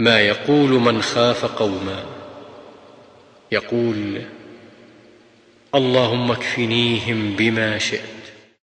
ما يقول من خاف قوما. يقول اللهم اكفنيهم بما شئت.